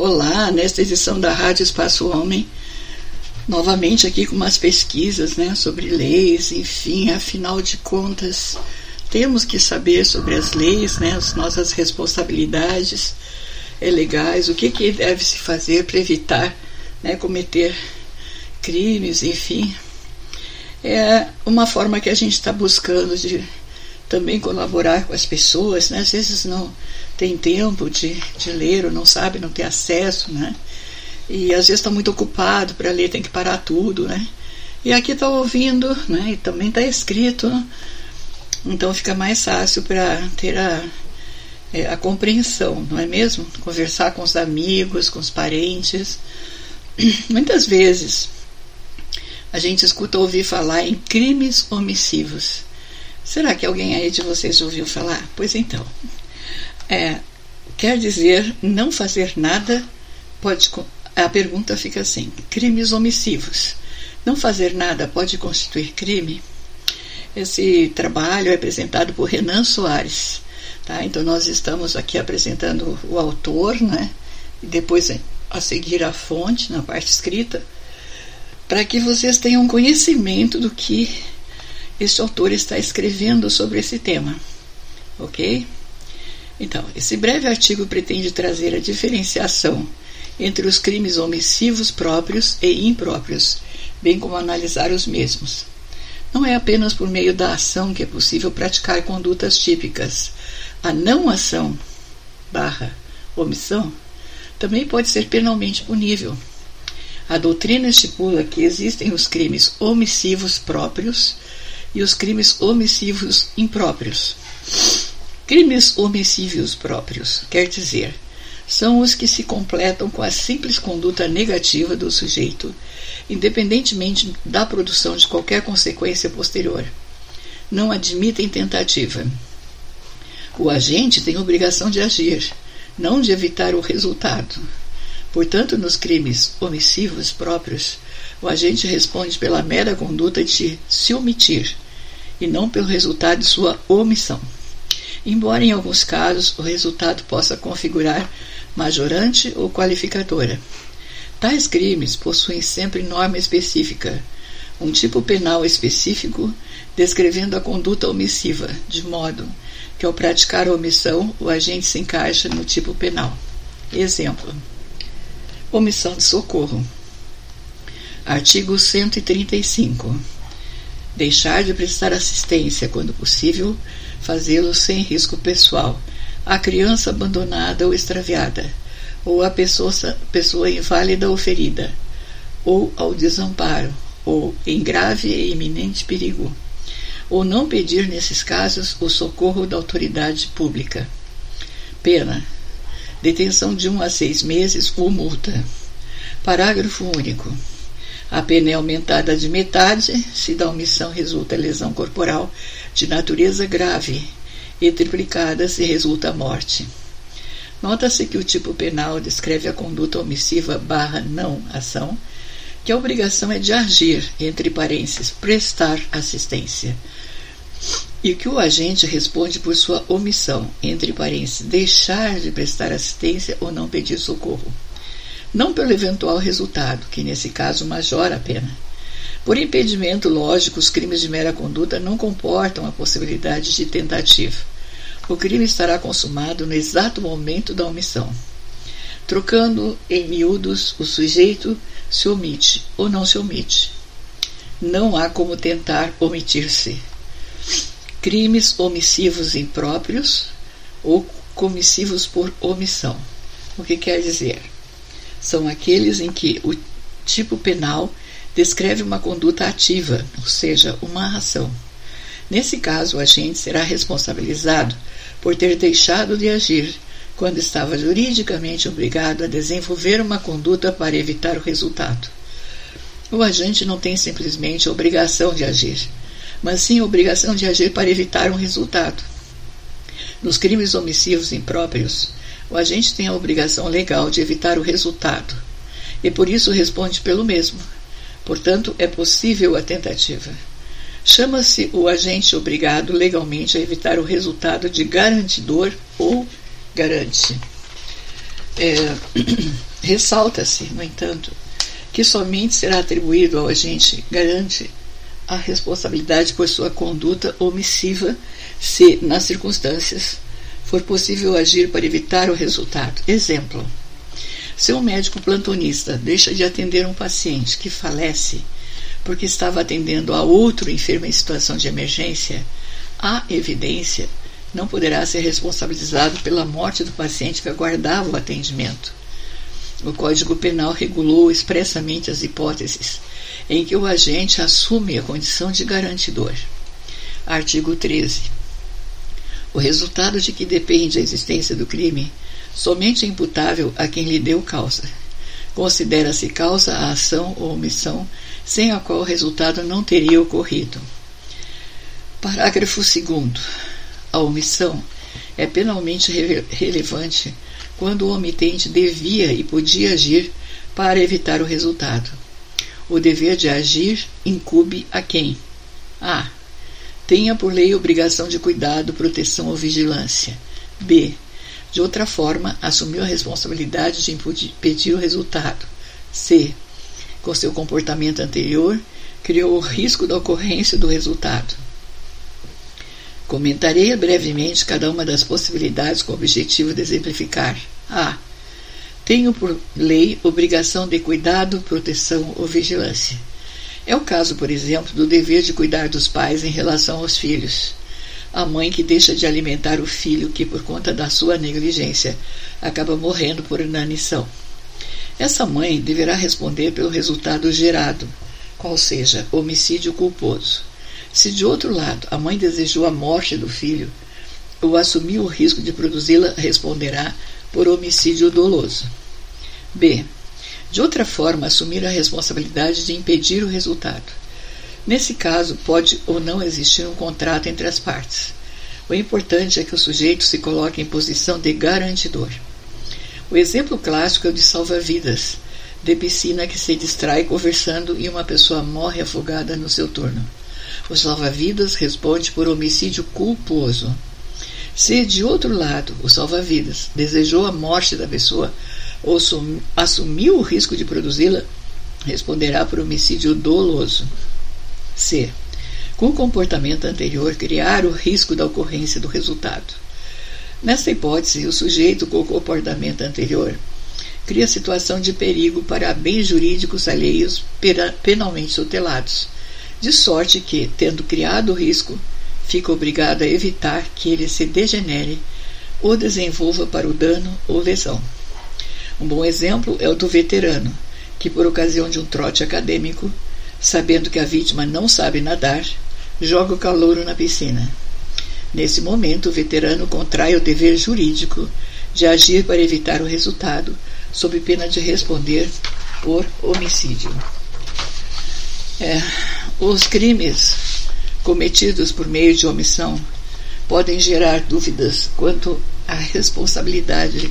Olá, nesta edição da Rádio Espaço Homem, novamente aqui com umas pesquisas né, sobre leis, enfim, afinal de contas, temos que saber sobre as leis, né, as nossas responsabilidades é, legais, o que, que deve se fazer para evitar né, cometer crimes, enfim. É uma forma que a gente está buscando de também colaborar com as pessoas, né? Às vezes não tem tempo de, de ler ou não sabe, não tem acesso, né? E às vezes está muito ocupado para ler, tem que parar tudo, né? E aqui está ouvindo, né? E também está escrito, então fica mais fácil para ter a, é, a compreensão, não é mesmo? Conversar com os amigos, com os parentes. Muitas vezes a gente escuta ouvir falar em crimes omissivos. Será que alguém aí de vocês ouviu falar? Pois então, é, quer dizer não fazer nada pode. A pergunta fica assim: crimes omissivos. Não fazer nada pode constituir crime? Esse trabalho é apresentado por Renan Soares. Tá? Então, nós estamos aqui apresentando o autor, né? e depois a seguir a fonte na parte escrita, para que vocês tenham conhecimento do que este autor está escrevendo sobre esse tema. Ok? Então, esse breve artigo pretende trazer a diferenciação entre os crimes omissivos próprios e impróprios, bem como analisar os mesmos. Não é apenas por meio da ação que é possível praticar condutas típicas. A não ação barra omissão também pode ser penalmente punível. A doutrina estipula que existem os crimes omissivos próprios e os crimes omissivos impróprios. Crimes omissivos próprios quer dizer são os que se completam com a simples conduta negativa do sujeito, independentemente da produção de qualquer consequência posterior. Não admitem tentativa. O agente tem obrigação de agir, não de evitar o resultado. Portanto, nos crimes omissivos próprios, o agente responde pela mera conduta de se omitir e não pelo resultado de sua omissão. Embora em alguns casos o resultado possa configurar majorante ou qualificadora. Tais crimes possuem sempre norma específica, um tipo penal específico descrevendo a conduta omissiva, de modo que ao praticar a omissão o agente se encaixa no tipo penal. Exemplo: omissão de socorro. Artigo 135. Deixar de prestar assistência quando possível, fazê-lo sem risco pessoal, à criança abandonada ou extraviada, ou à pessoa, pessoa inválida ou ferida, ou ao desamparo, ou em grave e iminente perigo, ou não pedir, nesses casos, o socorro da autoridade pública. Pena: detenção de um a seis meses ou multa. Parágrafo único. A pena é aumentada de metade se da omissão resulta lesão corporal de natureza grave e triplicada se resulta morte. Nota-se que o tipo penal descreve a conduta omissiva barra não ação, que a obrigação é de agir, entre parênteses, prestar assistência, e que o agente responde por sua omissão, entre parênteses, deixar de prestar assistência ou não pedir socorro não pelo eventual resultado, que nesse caso majora a pena. Por impedimento lógico, os crimes de mera conduta não comportam a possibilidade de tentativa. O crime estará consumado no exato momento da omissão. Trocando em miúdos, o sujeito se omite ou não se omite. Não há como tentar omitir-se. Crimes omissivos impróprios ou comissivos por omissão. O que quer dizer? São aqueles em que o tipo penal descreve uma conduta ativa, ou seja, uma ação. Nesse caso, o agente será responsabilizado por ter deixado de agir quando estava juridicamente obrigado a desenvolver uma conduta para evitar o resultado. O agente não tem simplesmente a obrigação de agir, mas sim a obrigação de agir para evitar um resultado. Nos crimes omissivos impróprios, o agente tem a obrigação legal de evitar o resultado e por isso responde pelo mesmo. Portanto, é possível a tentativa. Chama-se o agente obrigado legalmente a evitar o resultado de garantidor ou garante. É, Ressalta-se, no entanto, que somente será atribuído ao agente garante a responsabilidade por sua conduta omissiva se, nas circunstâncias, for possível agir para evitar o resultado. Exemplo: se um médico plantonista deixa de atender um paciente que falece porque estava atendendo a outro enfermo em situação de emergência, a evidência não poderá ser responsabilizado pela morte do paciente que aguardava o atendimento. O Código Penal regulou expressamente as hipóteses em que o agente assume a condição de garantidor. Artigo 13. O resultado de que depende a existência do crime somente é imputável a quem lhe deu causa. Considera-se causa a ação ou omissão sem a qual o resultado não teria ocorrido. Parágrafo 2. A omissão é penalmente re relevante quando o omitente devia e podia agir para evitar o resultado. O dever de agir incube a quem? A. Tenha por lei obrigação de cuidado, proteção ou vigilância. B. De outra forma, assumiu a responsabilidade de impedir o resultado. C. Com seu comportamento anterior, criou o risco da ocorrência do resultado. Comentarei brevemente cada uma das possibilidades com o objetivo de exemplificar. A. Tenho por lei obrigação de cuidado, proteção ou vigilância. É o caso, por exemplo, do dever de cuidar dos pais em relação aos filhos. A mãe que deixa de alimentar o filho que, por conta da sua negligência, acaba morrendo por inanição. Essa mãe deverá responder pelo resultado gerado, qual seja homicídio culposo. Se de outro lado a mãe desejou a morte do filho ou assumiu o risco de produzi-la, responderá por homicídio doloso. B. De outra forma, assumir a responsabilidade de impedir o resultado. Nesse caso, pode ou não existir um contrato entre as partes. O importante é que o sujeito se coloque em posição de garantidor. O exemplo clássico é o de salva-vidas, de piscina que se distrai conversando e uma pessoa morre afogada no seu turno. O salva-vidas responde por homicídio culposo. Se, de outro lado, o salva-vidas desejou a morte da pessoa ou assumiu o risco de produzi-la, responderá por homicídio doloso. C. Com o comportamento anterior, criar o risco da ocorrência do resultado. Nesta hipótese, o sujeito com o comportamento anterior cria situação de perigo para bens jurídicos alheios penalmente tutelados de sorte que, tendo criado o risco, fica obrigado a evitar que ele se degenere ou desenvolva para o dano ou lesão. Um bom exemplo é o do veterano, que, por ocasião de um trote acadêmico, sabendo que a vítima não sabe nadar, joga o calouro na piscina. Nesse momento, o veterano contrai o dever jurídico de agir para evitar o resultado, sob pena de responder por homicídio. É, os crimes cometidos por meio de omissão podem gerar dúvidas quanto à responsabilidade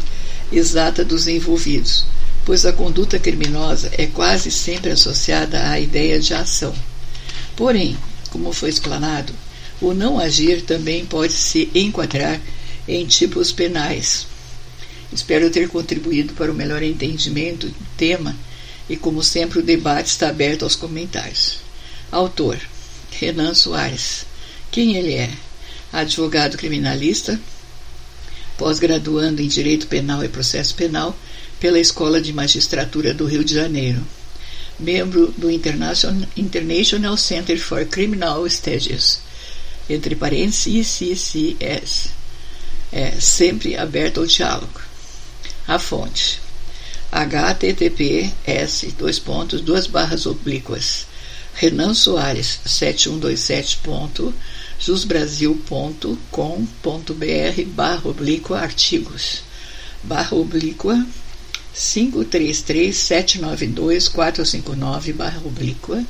exata dos envolvidos, pois a conduta criminosa é quase sempre associada à ideia de ação. Porém, como foi explanado, o não agir também pode se enquadrar em tipos penais. Espero ter contribuído para o melhor entendimento do tema e, como sempre, o debate está aberto aos comentários. Autor: Renan Soares. Quem ele é? Advogado criminalista, pós-graduando em Direito Penal e Processo Penal pela Escola de Magistratura do Rio de Janeiro. Membro do International Center for Criminal Studies, entre parênteses, ICCS. É sempre aberto ao diálogo. A fonte https dois pontos duas barras oblíquas Renan Soares, 7127.jusbrasil.com.br barra oblíqua artigos. Barra oblíqua 533-792-459 barra oblíqua.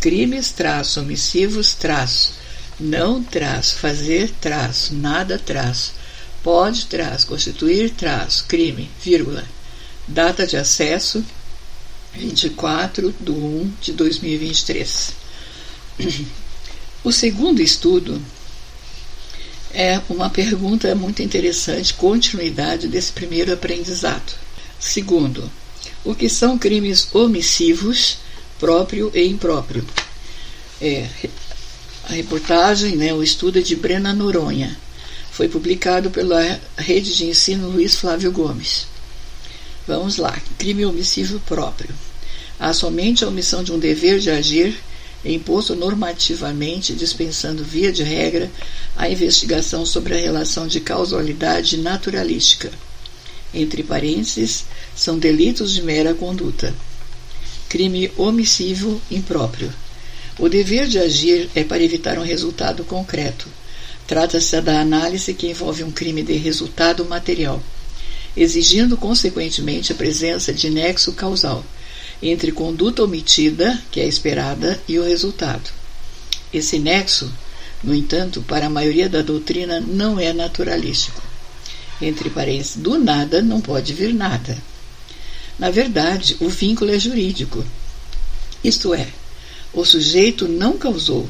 Crimes traço omissivos traço. Não traço. Fazer traço. Nada traço. Pode traço. Constituir traço. Crime vírgula. Data de acesso 24 de 1 de 2023. O segundo estudo é uma pergunta muito interessante, continuidade desse primeiro aprendizado. Segundo, O que são crimes omissivos, próprio e impróprio? É, a reportagem, né, o estudo é de Brena Noronha. Foi publicado pela Rede de Ensino Luiz Flávio Gomes. Vamos lá. Crime omissivo próprio. Há somente a omissão de um dever de agir imposto normativamente, dispensando, via de regra, a investigação sobre a relação de causalidade naturalística. Entre parênteses, são delitos de mera conduta. Crime omissivo impróprio. O dever de agir é para evitar um resultado concreto. Trata-se da análise que envolve um crime de resultado material, exigindo consequentemente a presença de nexo causal entre conduta omitida, que é esperada, e o resultado. Esse nexo, no entanto, para a maioria da doutrina não é naturalístico. Entre parênteses, do nada não pode vir nada. Na verdade, o vínculo é jurídico. Isto é, o sujeito não causou,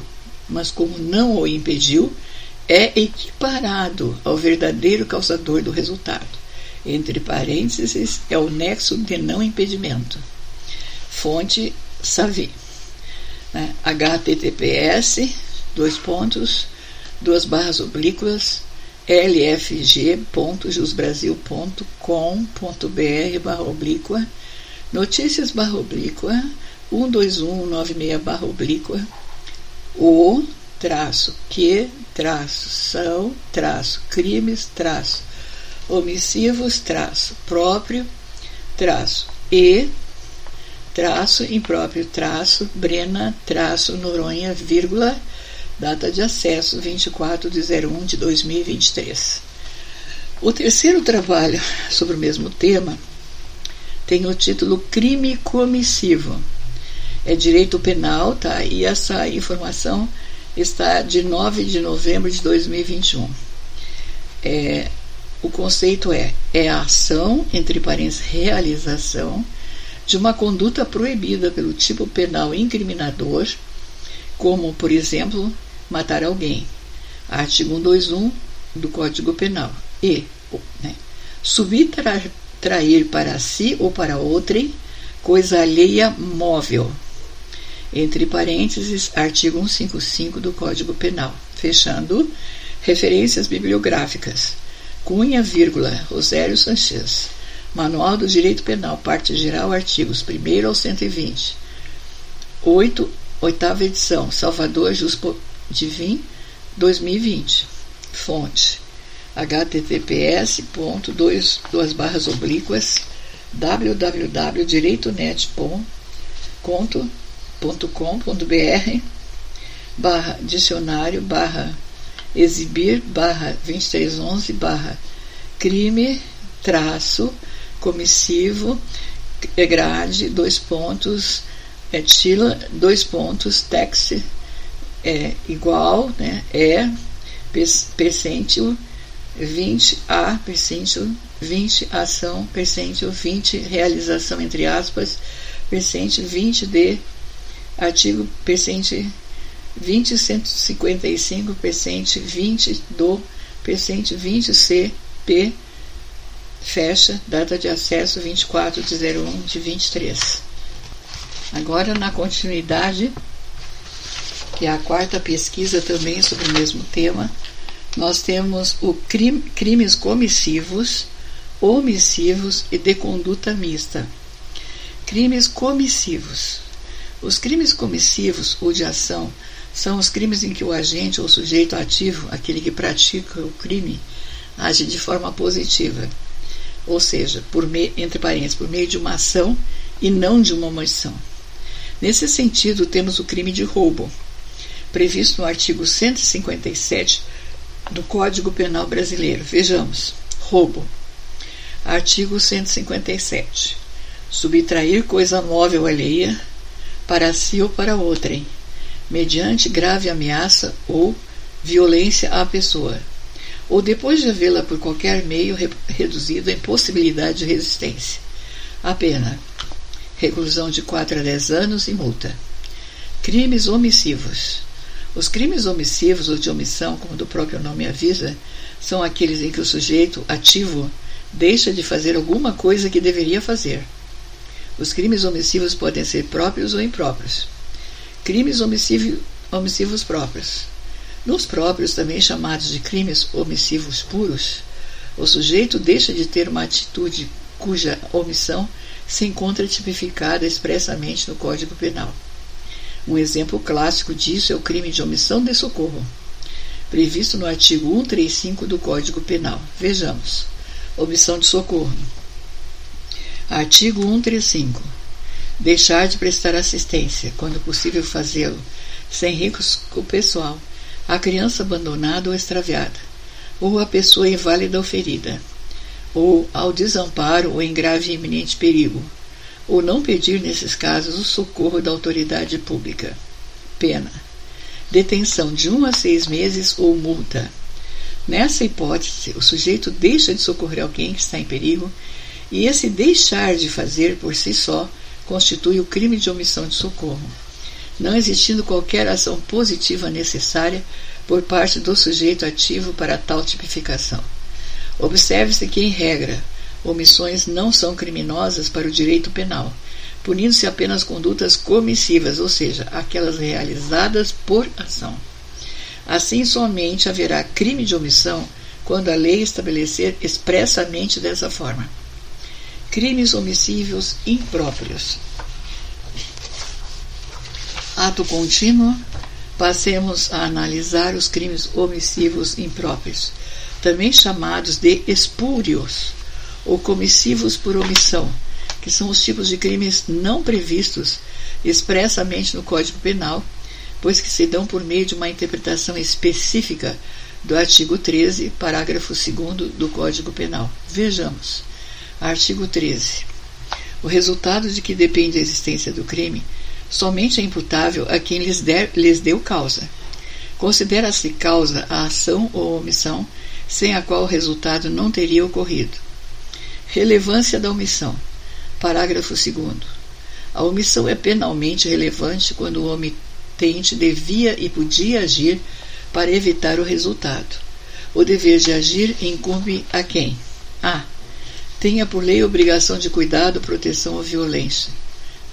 mas como não o impediu, é equiparado ao verdadeiro causador do resultado. Entre parênteses, é o nexo de não impedimento fonte Savi. Né? https, dois pontos, duas barras oblíquas, lfg.jusbrasil.com.br barra oblíqua, notícias barra oblíqua, 12196 barra oblíqua, o traço que traço são traço crimes traço omissivos traço próprio traço e traço, impróprio traço, Brena, traço, Noronha, vírgula, data de acesso 24 de 01 de 2023. O terceiro trabalho sobre o mesmo tema tem o título Crime Comissivo. É direito penal, tá? E essa informação está de 9 de novembro de 2021. É, o conceito é, é a ação, entre parênteses, realização, de uma conduta proibida pelo tipo penal incriminador, como, por exemplo, matar alguém. Artigo 121 do Código Penal. E né, subtrair para si ou para outrem coisa alheia móvel. Entre parênteses, artigo 155 do Código Penal. Fechando, referências bibliográficas. Cunha, vírgula, Rosério Sanchez. Manual do Direito Penal, parte geral, artigos 1 ao 120. 8, oitava edição, Salvador Juspo Divin, 2020. Fonte https duas barras oblíquas www.direitonet.com.br barra dicionário barra exibir barra 2311 barra crime traço comissivo, é grade, dois pontos, é tila, dois pontos, texto é igual, né, é percentil 20 a percentil 20 ação, percentil 20 realização entre aspas, percentil 20 de artigo percentil 20 155 percentil 20 do percentil 20 C P Fecha, data de acesso 24 de 01 de 23. Agora, na continuidade, que é a quarta pesquisa também sobre o mesmo tema, nós temos o crime, crimes comissivos, omissivos e de conduta mista. Crimes comissivos. Os crimes comissivos ou de ação são os crimes em que o agente ou sujeito ativo, aquele que pratica o crime, age de forma positiva ou seja, por me, entre parênteses, por meio de uma ação e não de uma omissão. Nesse sentido, temos o crime de roubo, previsto no artigo 157 do Código Penal Brasileiro. Vejamos: roubo. Artigo 157. Subtrair coisa móvel alheia para si ou para outrem, mediante grave ameaça ou violência à pessoa ou depois de havê-la por qualquer meio re reduzido à impossibilidade de resistência. A pena: reclusão de 4 a 10 anos e multa. Crimes omissivos. Os crimes omissivos ou de omissão, como do próprio nome avisa, são aqueles em que o sujeito ativo deixa de fazer alguma coisa que deveria fazer. Os crimes omissivos podem ser próprios ou impróprios. Crimes omissivos próprios. Nos próprios, também chamados de crimes omissivos puros, o sujeito deixa de ter uma atitude cuja omissão se encontra tipificada expressamente no Código Penal. Um exemplo clássico disso é o crime de omissão de socorro, previsto no artigo 135 do Código Penal. Vejamos. Omissão de socorro. Artigo 135. Deixar de prestar assistência, quando possível fazê-lo, sem risco pessoal, à criança abandonada ou extraviada, ou à pessoa inválida ou ferida, ou ao desamparo ou em grave e iminente perigo, ou não pedir, nesses casos, o socorro da autoridade pública. Pena: detenção de um a seis meses ou multa. Nessa hipótese, o sujeito deixa de socorrer alguém que está em perigo, e esse deixar de fazer por si só constitui o crime de omissão de socorro não existindo qualquer ação positiva necessária por parte do sujeito ativo para tal tipificação. Observe-se que, em regra, omissões não são criminosas para o direito penal, punindo-se apenas condutas comissivas, ou seja, aquelas realizadas por ação. Assim, somente haverá crime de omissão quando a lei estabelecer expressamente dessa forma. Crimes omissivos impróprios. Ato contínuo, passemos a analisar os crimes omissivos impróprios, também chamados de espúrios ou comissivos por omissão, que são os tipos de crimes não previstos expressamente no Código Penal, pois que se dão por meio de uma interpretação específica do artigo 13, parágrafo 2 do Código Penal. Vejamos. Artigo 13. O resultado de que depende a existência do crime somente é imputável a quem lhes, der, lhes deu causa. Considera-se causa a ação ou omissão sem a qual o resultado não teria ocorrido. Relevância da omissão. Parágrafo 2. A omissão é penalmente relevante quando o omitente devia e podia agir para evitar o resultado. O dever de agir incumbe a quem? A. Tenha por lei obrigação de cuidado, proteção ou violência.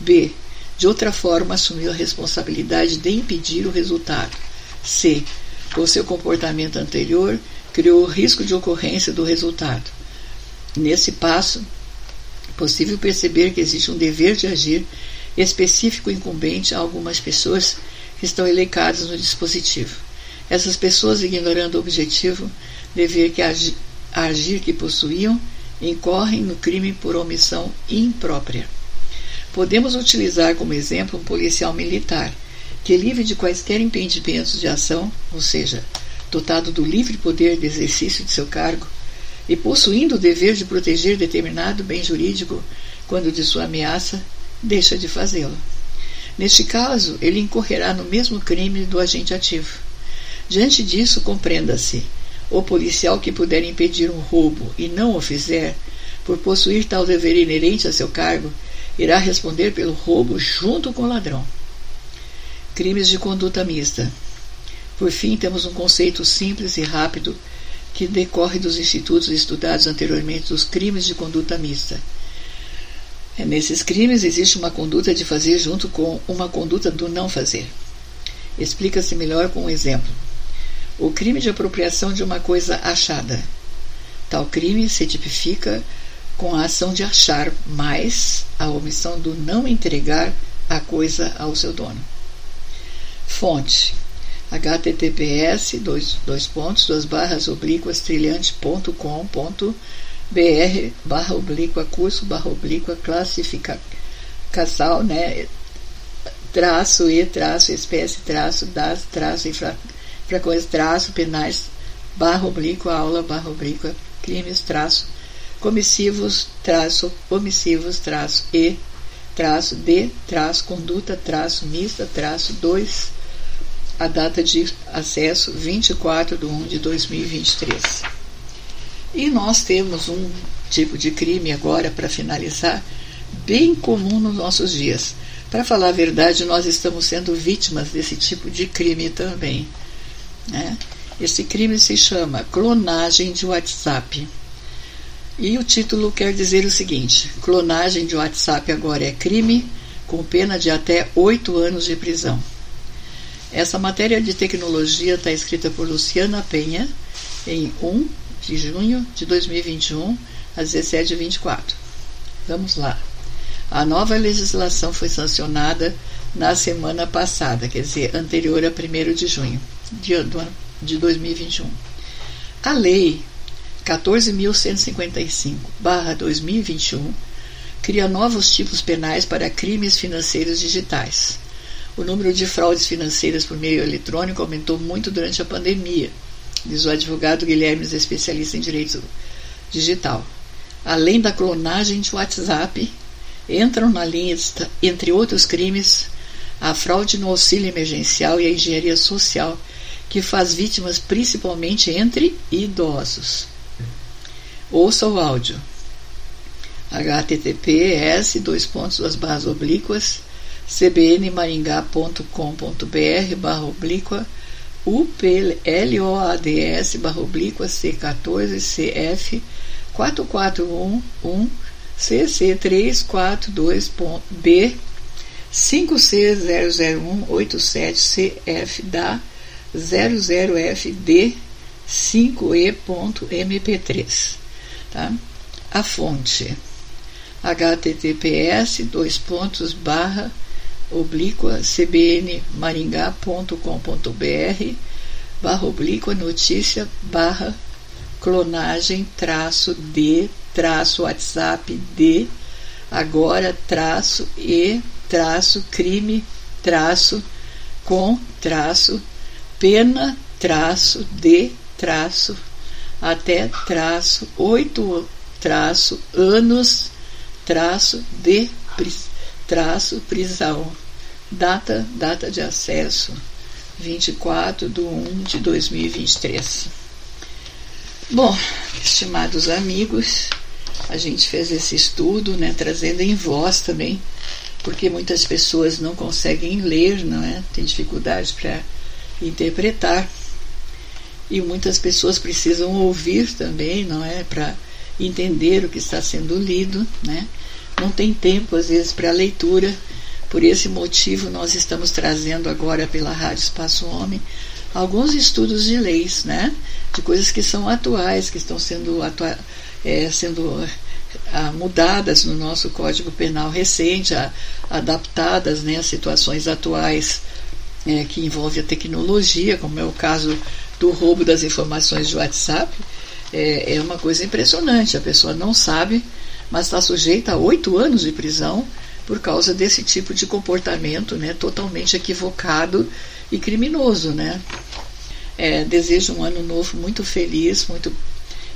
B de outra forma, assumiu a responsabilidade de impedir o resultado. C. Com seu comportamento anterior, criou o risco de ocorrência do resultado. Nesse passo, é possível perceber que existe um dever de agir específico incumbente a algumas pessoas que estão elencadas no dispositivo. Essas pessoas, ignorando o objetivo, dever que agir, agir que possuíam, incorrem no crime por omissão imprópria. Podemos utilizar como exemplo um policial militar, que, livre de quaisquer impedimentos de ação, ou seja, dotado do livre poder de exercício de seu cargo, e possuindo o dever de proteger determinado bem jurídico quando de sua ameaça, deixa de fazê-lo. Neste caso, ele incorrerá no mesmo crime do agente ativo. Diante disso, compreenda-se: o policial que puder impedir um roubo e não o fizer, por possuir tal dever inerente a seu cargo, irá responder pelo roubo junto com o ladrão. Crimes de conduta mista. Por fim, temos um conceito simples e rápido que decorre dos institutos estudados anteriormente dos crimes de conduta mista. É, nesses crimes existe uma conduta de fazer junto com uma conduta do não fazer. Explica-se melhor com um exemplo. O crime de apropriação de uma coisa achada. Tal crime se tipifica com a ação de achar, mais a omissão do não entregar a coisa ao seu dono. Fonte https dois, dois pontos duas barras oblíquas trilhante.com.br barra oblíqua curso barra oblíqua classificação né traço e traço espécie traço das traço infra, coisas traço penais barra oblíqua aula barra oblíqua crimes traço comissivos, traço, omissivos, traço, e, traço, de, traço, conduta, traço, mista, traço, 2, a data de acesso 24 de 1 de 2023. E nós temos um tipo de crime agora, para finalizar, bem comum nos nossos dias. Para falar a verdade, nós estamos sendo vítimas desse tipo de crime também. Né? Esse crime se chama clonagem de WhatsApp. E o título quer dizer o seguinte: clonagem de WhatsApp agora é crime, com pena de até oito anos de prisão. Essa matéria de tecnologia está escrita por Luciana Penha em 1 de junho de 2021, às 17h24. Vamos lá. A nova legislação foi sancionada na semana passada, quer dizer, anterior a 1 de junho de 2021. A lei 14.155-2021 cria novos tipos penais para crimes financeiros digitais. O número de fraudes financeiras por meio eletrônico aumentou muito durante a pandemia, diz o advogado Guilherme, especialista em direito digital. Além da clonagem de WhatsApp, entram na lista, entre outros crimes, a fraude no auxílio emergencial e a engenharia social, que faz vítimas principalmente entre idosos. Ouça o áudio. https dois pontos duas barras oblíquas cbnmaringá.com.br barra oblíqua UPLOADS barra oblíqua C14 CF 4411 CC342B 5C00187CF da 00FD 5E.mp3 Tá? A fonte https dois pontos barra oblíqua cbnmaringá.com.br barra oblíqua notícia barra clonagem traço de traço WhatsApp de agora traço e traço crime traço com traço pena traço de traço até traço oito traço anos traço de traço prisão. Data data de acesso 24 de 1 de 2023 bom estimados amigos a gente fez esse estudo né trazendo em voz também porque muitas pessoas não conseguem ler não é? Tem dificuldade para interpretar e muitas pessoas precisam ouvir também, não é, para entender o que está sendo lido, né? Não tem tempo às vezes para leitura. Por esse motivo nós estamos trazendo agora pela Rádio Espaço Homem alguns estudos de leis, né? De coisas que são atuais, que estão sendo atua é, sendo ah, mudadas no nosso Código Penal recente, a, adaptadas né, às situações atuais é, que envolve a tecnologia, como é o caso do roubo das informações de WhatsApp, é, é uma coisa impressionante. A pessoa não sabe, mas está sujeita a oito anos de prisão por causa desse tipo de comportamento né, totalmente equivocado e criminoso. Né? É, desejo um ano novo muito feliz, muito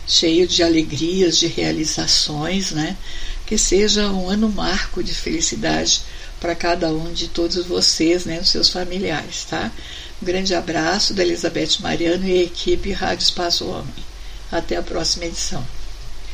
cheio de alegrias, de realizações, né? que seja um ano marco de felicidade para cada um de todos vocês, né, os seus familiares, tá? Um grande abraço da Elizabeth Mariano e equipe Rádio Espaço Homem. Até a próxima edição.